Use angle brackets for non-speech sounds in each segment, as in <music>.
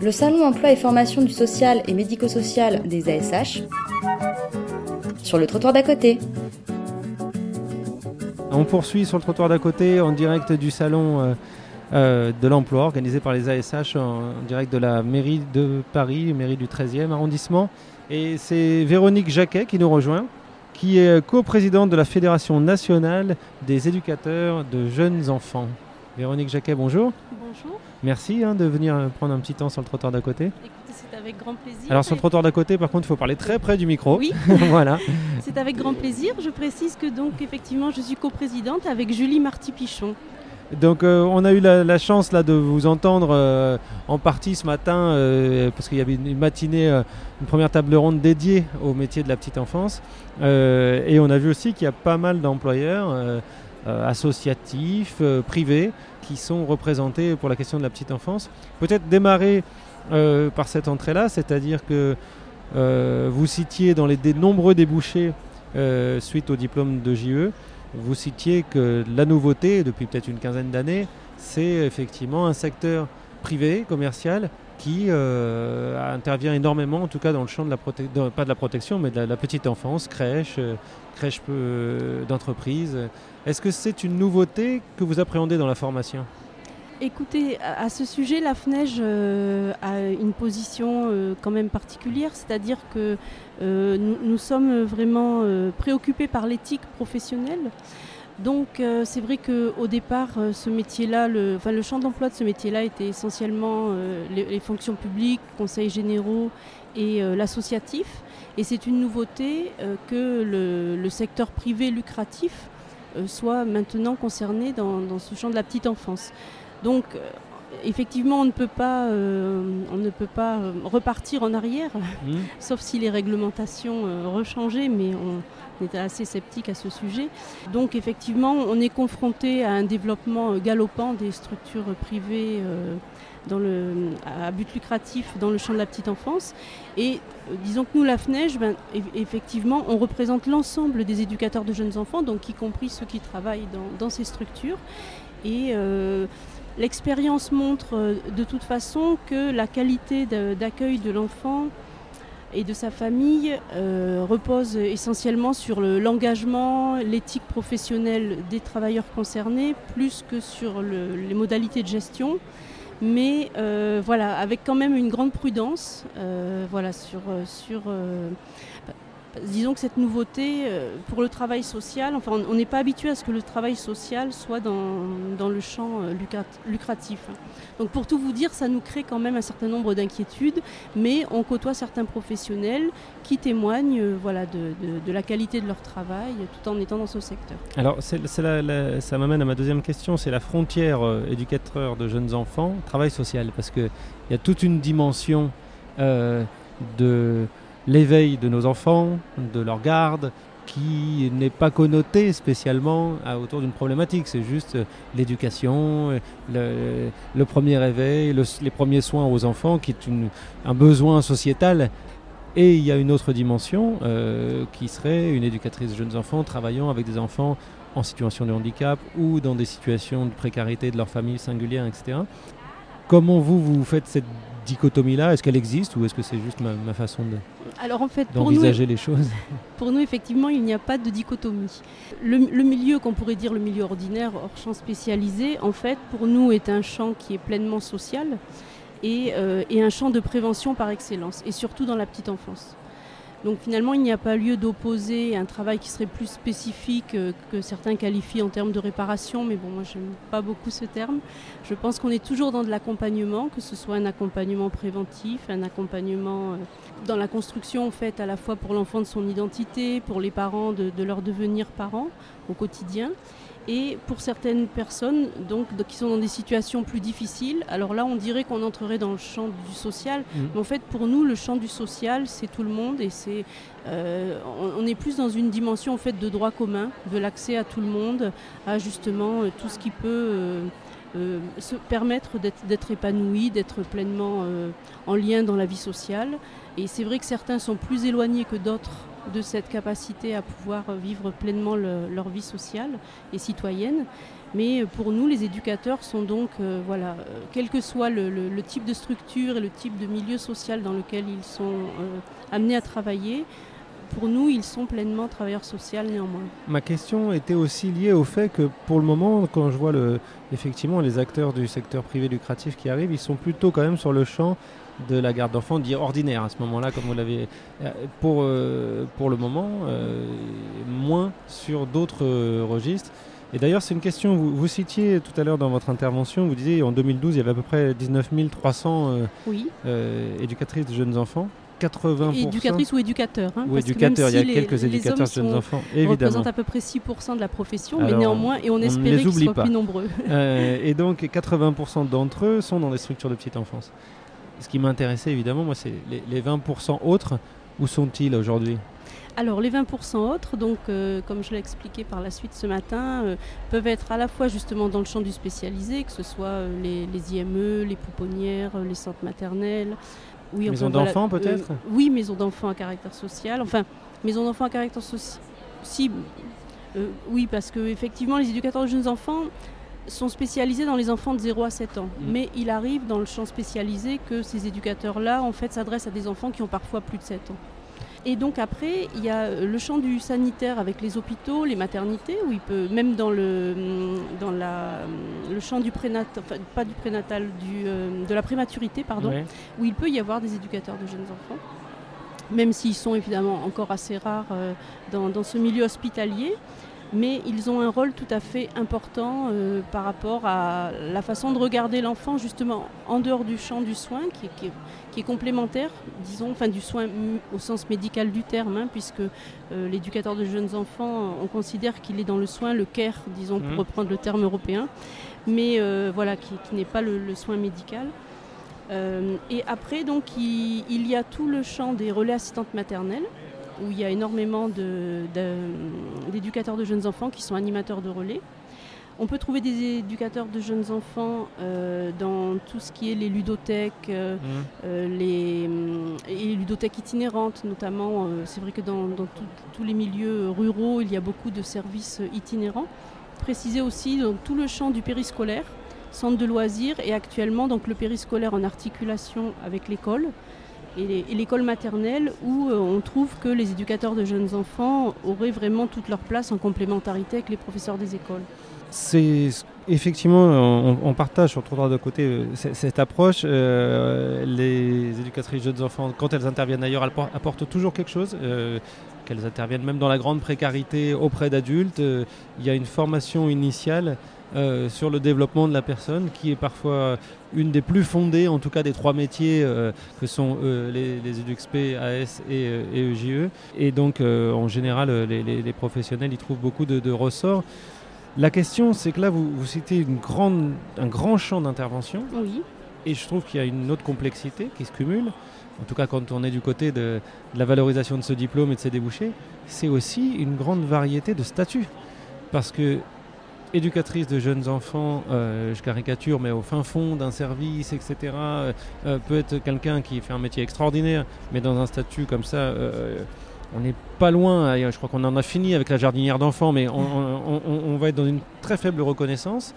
le Salon Emploi et Formation du Social et Médico-Social des ASH, sur le trottoir d'à côté. On poursuit sur le trottoir d'à côté en direct du Salon euh, euh, de l'Emploi organisé par les ASH en, direct de la mairie de Paris, mairie du 13e arrondissement. Et c'est Véronique Jacquet qui nous rejoint qui est coprésidente de la Fédération nationale des éducateurs de jeunes enfants. Véronique Jacquet, bonjour. Bonjour. Merci hein, de venir prendre un petit temps sur le trottoir d'à côté. Écoutez, c'est avec grand plaisir. Alors sur le trottoir d'à côté, par contre, il faut parler très près du micro. Oui. <laughs> voilà. C'est avec grand plaisir. Je précise que donc effectivement, je suis coprésidente avec Julie Marty-Pichon. Donc euh, on a eu la, chance là de vous entendre euh, en partie ce matin euh, parce qu'il y avait une, matinée, une première table ronde dédiée au métier de la petite enfance et on a vu aussi qu'il y a pas mal d'employeurs associatifs, privés qui sont représentés pour la question de la petite enfance. Peut-être démarrer par cette entrée-là, c'est-à-dire que vous citiez dans les nombreux débouchés suite au diplôme de JE vous citiez que la nouveauté, depuis peut-être une quinzaine d'années, c'est effectivement un secteur privé, commercial, qui euh, intervient énormément, en tout cas dans le champ de la protection, pas de la protection, mais de la, petite enfance, crèche, euh, crèche euh, d'entreprise. Est-ce que c'est une nouveauté que vous appréhendez dans la formation? Écoutez, à ce sujet, la FNEJ a une position quand même particulière, c'est-à-dire que nous, sommes vraiment préoccupés par l'éthique professionnelle. Donc c'est vrai qu'au départ, ce métier-là, le, champ d'emploi de ce métier-là était essentiellement les, fonctions publiques, conseils généraux et l'associatif. Et c'est une nouveauté que le, secteur privé lucratif soit maintenant concerné dans, ce champ de la petite enfance. Donc, euh, effectivement, on ne peut pas, euh, on ne peut pas euh, repartir en arrière, mmh. <laughs> sauf si les réglementations rechangeaient, mais on était assez sceptique à ce sujet. Donc, effectivement, on est confronté à un développement galopant des structures privées. Dans le, à but lucratif dans le champ de la petite enfance. Et disons que nous, la FNEJ, ben, effectivement, on représente l'ensemble des éducateurs de jeunes enfants, donc y compris ceux qui travaillent dans, dans ces structures. Et L'expérience montre euh, de toute façon que la qualité d'accueil de l'enfant et de sa famille euh, repose essentiellement sur l'engagement, l'éthique professionnelle des travailleurs concernés, plus que sur les modalités de gestion. Mais euh, voilà, avec quand même une grande prudence voilà, sur, sur disons que cette nouveauté euh, pour le travail social, enfin on n'est pas habitué à ce que le travail social soit dans, le champ euh, lucratif. Donc pour tout vous dire, ça nous crée quand même un certain nombre d'inquiétudes, mais on côtoie certains professionnels qui témoignent euh, voilà, de, la qualité de leur travail tout en étant dans ce secteur. Alors ça m'amène à ma deuxième question, c'est la frontière éducateur de jeunes enfants, travail social, parce qu'il y a toute une dimension de l'éveil de nos enfants, de leur garde, qui n'est pas connoté spécialement autour d'une problématique. C'est juste euh, l'éducation, euh, le, premier réveil, les premiers soins aux enfants, qui est un besoin sociétal. Et il y a une autre dimension euh, qui serait une éducatrice de jeunes enfants travaillant avec des enfants en situation de handicap ou dans des situations de précarité de leur famille singulière, etc. Comment vous, vous faites cette dichotomie-là Est-ce qu'elle existe ou est-ce que c'est juste ma, façon de, Alors en fait, d'envisager les choses <laughs> Pour nous, effectivement, il n'y a pas de dichotomie. Le, milieu qu'on pourrait dire le milieu ordinaire, hors champ spécialisé, en fait, pour nous, est un champ qui est pleinement social et, euh, et un champ de prévention par excellence, et surtout dans la petite enfance. Donc finalement, il n'y a pas lieu d'opposer un travail qui serait plus spécifique euh, que certains qualifient en termes de réparation, mais bon, moi j'aime pas beaucoup ce terme. Je pense qu'on est toujours dans de l'accompagnement, que ce soit un accompagnement préventif, un accompagnement euh, dans la construction faite à la fois pour l'enfant de son identité, pour les parents de, de leur devenir parents au quotidien, et pour certaines personnes donc, qui sont dans des situations plus difficiles, alors là on dirait qu'on entrerait dans le champ du social. Mmh. Mais en fait pour nous le champ du social c'est tout le monde et c'est euh, on, est plus dans une dimension en fait de droit commun, de l'accès à tout le monde, à justement euh, tout ce qui peut euh, se permettre d'être épanoui, d'être pleinement en lien dans la vie sociale. Et c'est vrai que certains sont plus éloignés que d'autres de cette capacité à pouvoir vivre pleinement leur vie sociale et citoyenne. Mais pour nous, les éducateurs sont donc, euh, voilà, quel que soit le, type de structure et le type de milieu social dans lequel ils sont euh, amenés à travailler, pour nous, ils sont pleinement travailleurs sociaux néanmoins. Ma question était aussi liée au fait que pour le moment, quand je vois effectivement les acteurs du secteur privé lucratif qui arrivent, ils sont plutôt quand même sur le champ de la garde d'enfants dit ordinaire à ce moment-là, comme vous l'avez pour, pour le moment, moins sur d'autres registres. Et d'ailleurs, c'est une question, vous, vous, citiez tout à l'heure dans votre intervention, vous disiez en 2012, il y avait à peu près 19 300 euh, euh, éducatrices de jeunes enfants. 80%. Éducatrices ou éducateurs. Hein, ou éducateurs, il y a quelques éducateurs de jeunes enfants, évidemment. représentent à peu près 6% de la profession, mais néanmoins, et on, espérait qu'ils soient plus nombreux. Euh, et donc, 80% d'entre eux sont dans des structures de petite enfance. Ce qui m'intéressait évidemment, moi, c'est les, les 20% autres, où sont-ils aujourd'hui? Alors les 20% autres, donc euh, comme je l'ai expliqué par la suite ce matin, euh, peuvent être à la fois justement dans le champ du spécialisé, que ce soit euh, les, IME, les pouponnières, les centres maternels. Oui, maisons d'enfants peut-être? Oui, maisons d'enfants à caractère social. Enfin, maisons d'enfants à caractère social. Si, oui, parce que effectivement, les éducateurs de jeunes enfants sont spécialisés dans les enfants de 0 à 7 ans. Mm. Mais il arrive dans le champ spécialisé que ces éducateurs-là, en fait, s'adressent à des enfants qui ont parfois plus de 7 ans. Et donc après, il y a le champ du sanitaire avec les hôpitaux, les maternités, où il peut, même dans le, dans la, le champ du prénatal, enfin pas du prénatal, du, euh, de la prématurité, pardon, où il peut y avoir des éducateurs de jeunes enfants, même s'ils sont évidemment encore assez rares euh, dans, dans, ce milieu hospitalier mais ils ont un rôle tout à fait important euh, par rapport à la façon de regarder l'enfant justement en dehors du champ du soin qui, est complémentaire, disons, enfin du soin au sens médical du terme, hein, puisque euh, l'éducateur de jeunes enfants, on considère qu'il est dans le soin, le care, disons, pour mmh. reprendre le terme européen, mais euh, voilà, qui, n'est pas le, soin médical. et après, donc, il y a tout le champ des relais assistantes maternelles où il y a énormément d'éducateurs de, jeunes enfants qui sont animateurs de relais. On peut trouver des éducateurs de jeunes enfants euh, dans tout ce qui est les ludothèques, euh, mmh. euh, les, et ludothèques itinérantes notamment. c'est vrai que dans, tous les milieux ruraux, il y a beaucoup de services itinérants. Préciser aussi dans tout le champ du périscolaire, centre de loisirs et actuellement donc le périscolaire en articulation avec l'école et l'école maternelle où euh, on trouve que les éducateurs de jeunes enfants auraient vraiment toute leur place en complémentarité avec les professeurs des écoles. C'est effectivement, on, partage sur trois de côté euh, cette approche. Euh, les éducatrices de jeunes enfants, quand elles interviennent ailleurs, elles apportent toujours quelque chose. qu'elles interviennent même dans la grande précarité auprès d'adultes. Il y a une formation initiale euh, sur le développement de la personne, qui est parfois une des plus fondées, en tout cas des trois métiers euh, que sont euh, les, les, EDUXP, AS et, EJE. E. Et donc, en général, les, professionnels y trouvent beaucoup de, ressorts. La question, c'est que là, vous, citez une grande, un grand champ d'intervention. Oui. Et je trouve qu'il y a une autre complexité qui se cumule. En tout cas, quand on est du côté de, de la valorisation de ce diplôme et de ses débouchés, c'est aussi une grande variété de statuts. Parce que éducatrice de jeunes enfants, euh, je caricature, mais au fin fond d'un service, etc., euh, euh, peut être quelqu'un qui fait un métier extraordinaire, mais dans un statut comme ça, on n'est pas loin, je crois qu'on en a fini avec la jardinière d'enfants, mais on, va être dans une très faible reconnaissance.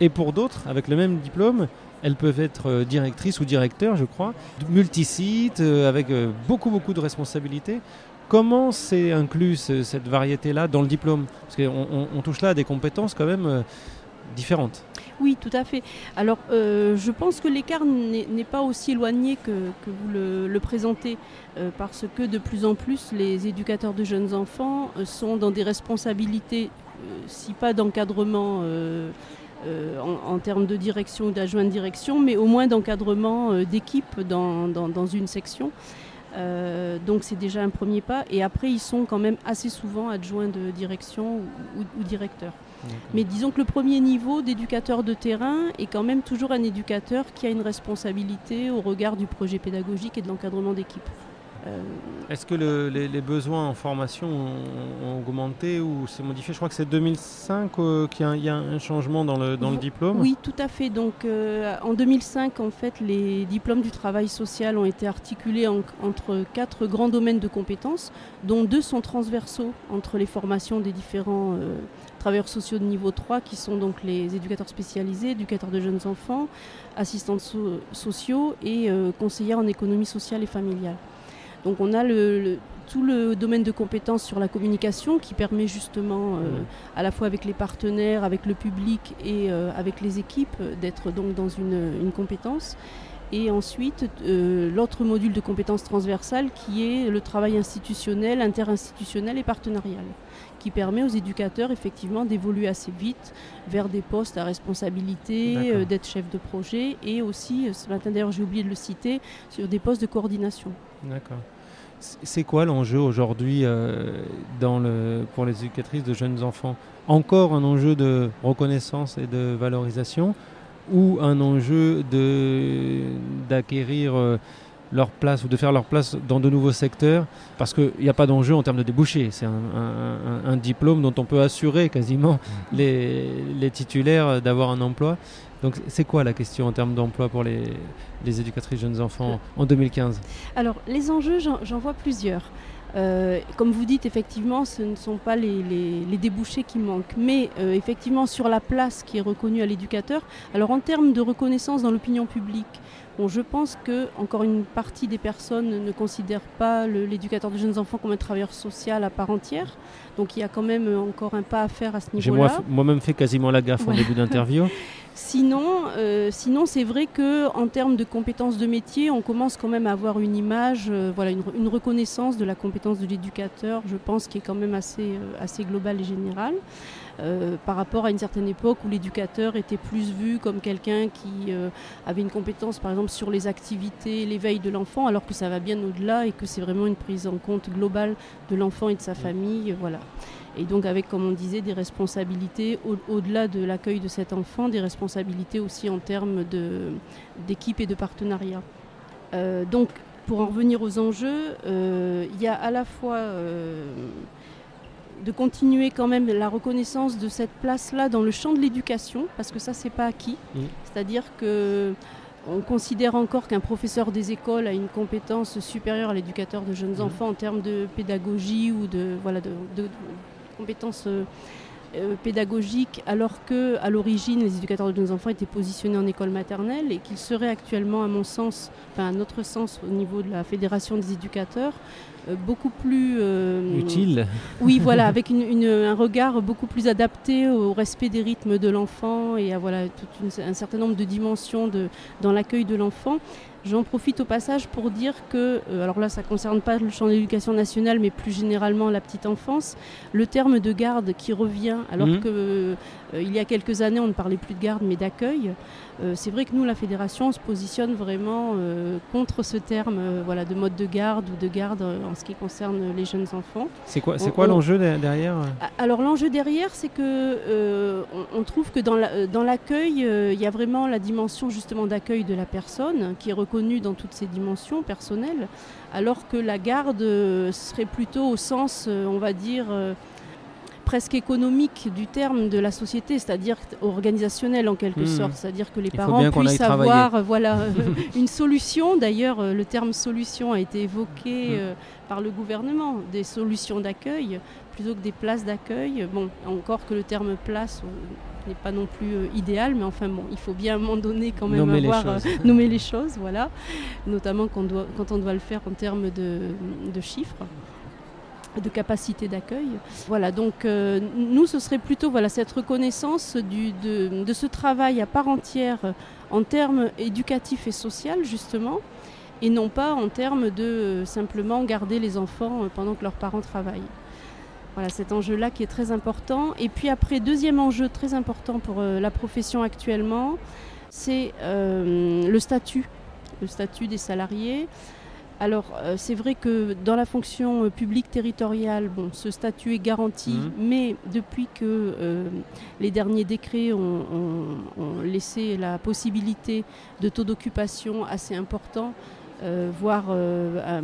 Et pour d'autres, avec le même diplôme, elles peuvent être directrices ou directeurs, je crois, multisites, avec beaucoup, beaucoup de responsabilités. Comment c'est inclus cette variété-là dans le diplôme? Parce qu'on touche là à des compétences quand même euh, différentes. Oui, tout à fait. Alors, euh, je pense que l'écart n'est pas aussi éloigné que, vous le, présentez, euh, parce que de plus en plus, les éducateurs de jeunes enfants sont dans des responsabilités, si pas d'encadrement. En, termes de direction ou d'adjoint de direction, mais au moins d'encadrement d'équipe dans, une section. Euh, donc c'est déjà un premier pas. Et après, ils sont quand même assez souvent adjoints de direction ou, directeurs. Mais disons que le premier niveau d'éducateur de terrain est quand même toujours un éducateur qui a une responsabilité au regard du projet pédagogique et de l'encadrement d'équipe. Euh, Est-ce que les, besoins en formation ont, augmenté ou s'est modifié? Je crois que c'est 2005 euh, qu'il y, a un changement dans le, dans le diplôme. Oui, tout à fait. Donc euh, en 2005, en fait, les diplômes du travail social ont été articulés entre quatre grands domaines de compétences, dont deux sont transversaux entre les formations des différents travailleurs sociaux de niveau 3, qui sont donc les éducateurs spécialisés, éducateurs de jeunes enfants, assistants sociaux et conseillers en économie sociale et familiale. Donc on a tout le domaine de compétences sur la communication qui permet justement, euh, à la fois avec les partenaires, avec le public et euh, avec les équipes, d'être donc dans une, compétence. Et ensuite, euh, l'autre module de compétences transversales qui est le travail institutionnel, interinstitutionnel et partenarial, qui permet aux éducateurs effectivement d'évoluer assez vite vers des postes à responsabilité, d'être chef de projet et aussi, ce matin d'ailleurs j'ai oublié de le citer, sur des postes de coordination. D'accord. C'est quoi l'enjeu aujourd'hui euh, pour les éducatrices de jeunes enfants? Encore un enjeu de reconnaissance et de valorisation ou un enjeu d'acquérir euh, leur place ou de faire leur place dans de nouveaux secteurs? Parce qu'il n'y a pas d'enjeu en termes de débouchés. C'est un, diplôme dont on peut assurer quasiment mmh. les titulaires d'avoir un emploi. Donc c'est quoi la question en termes d'emploi pour les, éducatrices jeunes enfants en 2015 Alors les enjeux, j'en vois plusieurs. Euh, comme vous dites, effectivement, ce ne sont pas les, débouchés qui manquent, mais euh, effectivement sur la place qui est reconnue à l'éducateur. Alors en termes de reconnaissance dans l'opinion publique, bon, je pense que encore une partie des personnes ne considèrent pas l'éducateur de jeunes enfants comme un travailleur social à part entière. Donc il y a quand même encore un pas à faire à ce niveau-là. J'ai moi-même fait quasiment la gaffe en début d'interview. <laughs> Sinon, euh, sinon c'est vrai que en termes de compétences de métier, on commence quand même à avoir une image, euh, voilà, une, reconnaissance de la compétence de l'éducateur, je pense, qui est quand même assez, euh, assez globale et générale. par rapport à une certaine époque où l'éducateur était plus vu comme quelqu'un qui avait une compétence par exemple sur les activités, l'éveil de l'enfant, alors que ça va bien au-delà et que c'est vraiment une prise en compte globale de l'enfant et de sa famille. Voilà et donc avec, comme on disait, des responsabilités au-delà de l'accueil de cet enfant, des responsabilités aussi en termes d'équipe et de partenariat. Euh, donc pour en revenir aux enjeux, euh, il y a à la fois euh, de continuer quand même la reconnaissance de cette place-là dans le champ de l'éducation, parce que ça, c'est pas acquis. C'est-à-dire que on considère encore qu'un professeur des écoles a une compétence supérieure à l'éducateur de jeunes enfants en termes de pédagogie ou de, voilà, de, compétences euh, euh, pédagogiques, alors que à l'origine les éducateurs de nos enfants étaient positionnés en école maternelle et qu'ils seraient actuellement, à mon sens, enfin à notre sens, au niveau de la fédération des éducateurs, beaucoup plus utile. Oui, voilà, <laughs> avec un regard beaucoup plus adapté au respect des rythmes de l'enfant et à voilà tout un certain nombre de dimensions de, dans l'accueil de l'enfant. J'en profite au passage pour dire que, euh, alors là ça ne concerne pas le champ de l'éducation nationale, mais plus généralement la petite enfance, le terme de garde qui revient, alors mhm. que euh, il y a quelques années on ne parlait plus de garde mais d'accueil, euh, c'est vrai que nous, la fédération, on se positionne vraiment contre ce terme voilà, de mode de garde ou de garde en ce qui concerne les jeunes enfants. C'est quoi, c'est quoi l'enjeu derrière Alors l'enjeu derrière, c'est que on, trouve que dans l'accueil, il y a vraiment la dimension justement d'accueil de la personne qui est reconnue dans toutes ses dimensions personnelles, alors que la garde euh, serait plutôt au sens, euh, on va dire, euh, presque économique du terme de la société, c'est-à-dire organisationnel en quelque hmm. sorte, c'est-à-dire que les parents puissent avoir voilà, <laughs> une solution. D'ailleurs, le terme solution a été évoqué hmm. par le gouvernement, des solutions d'accueil plutôt que des places d'accueil. Bon, encore que le terme place n'est pas non plus euh, idéal, mais enfin bon, il faut bien à un moment donné quand même nommer avoir les euh, nommer les choses, voilà, notamment quand, doit, quand, on doit le faire en termes de, de chiffres de capacité d'accueil. Voilà, donc euh, nous, ce serait plutôt voilà, cette reconnaissance de, ce travail à part entière en termes éducatifs et social, justement, et non pas en termes de simplement garder les enfants pendant que leurs parents travaillent. Voilà cet enjeu-là qui est très important. Et puis après, deuxième enjeu très important pour euh, la profession actuellement, c'est euh, le statut, le statut des salariés. Alors euh, c'est vrai que dans la fonction publique territoriale, bon, ce statut est garanti, mmh. mais depuis que les derniers décrets ont, laissé la possibilité de taux d'occupation assez important, voire un,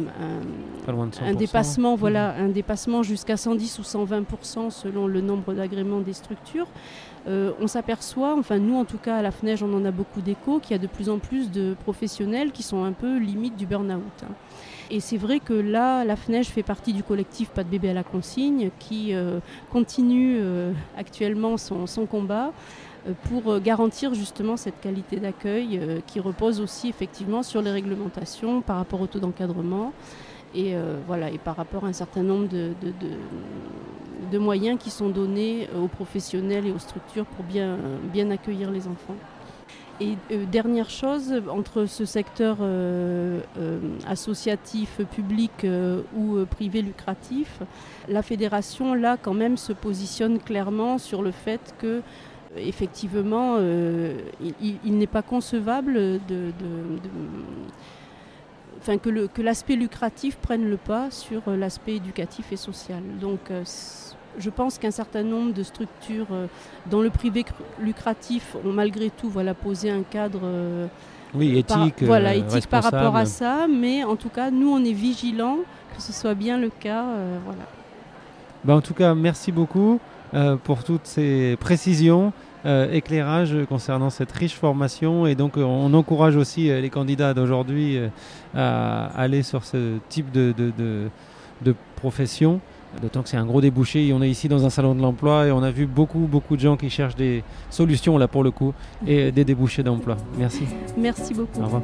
dépassement, voilà, un dépassement jusqu'à 110 ou 120% selon le nombre d'agréments des structures. on s'aperçoit, enfin nous en tout cas à la FNEJ on en a beaucoup d'échos, qu'il y a de plus en plus de professionnels qui sont un peu limite du burn-out. Hein. Et c'est vrai que là, la FNEJ fait partie du collectif Pas de bébé à la consigne qui euh, continue euh, actuellement son, combat euh, pour garantir justement cette qualité d'accueil qui repose aussi effectivement sur les réglementations par rapport au taux d'encadrement et, voilà, et par rapport à un certain nombre de, moyens qui sont donnés aux professionnels et aux structures pour bien, bien accueillir les enfants. Et euh, dernière chose, entre ce secteur euh, euh, associatif, public ou privé lucratif, la fédération, là, quand même, se positionne clairement sur le fait que effectivement, il, n'est pas concevable de, enfin, que l'aspect lucratif prenne le pas sur l'aspect éducatif et social. Donc, je pense qu'un certain nombre de structures euh, dans le privé lucratif ont malgré tout voilà, posé un cadre euh, oui, éthique, par, voilà, euh, éthique par rapport à ça, mais en tout cas, nous, on est vigilants que ce soit bien le cas. voilà. Ben, en tout cas, merci beaucoup pour toutes ces précisions. éclairages concernant cette riche formation et donc on encourage aussi les candidats d'aujourd'hui à aller sur ce type de, de, de, de profession. D'autant que c'est un gros débouché. On est ici dans un salon de l'emploi et on a vu beaucoup, beaucoup de gens qui cherchent des solutions là pour le coup et des débouchés d'emploi. Merci. Merci beaucoup. Au revoir.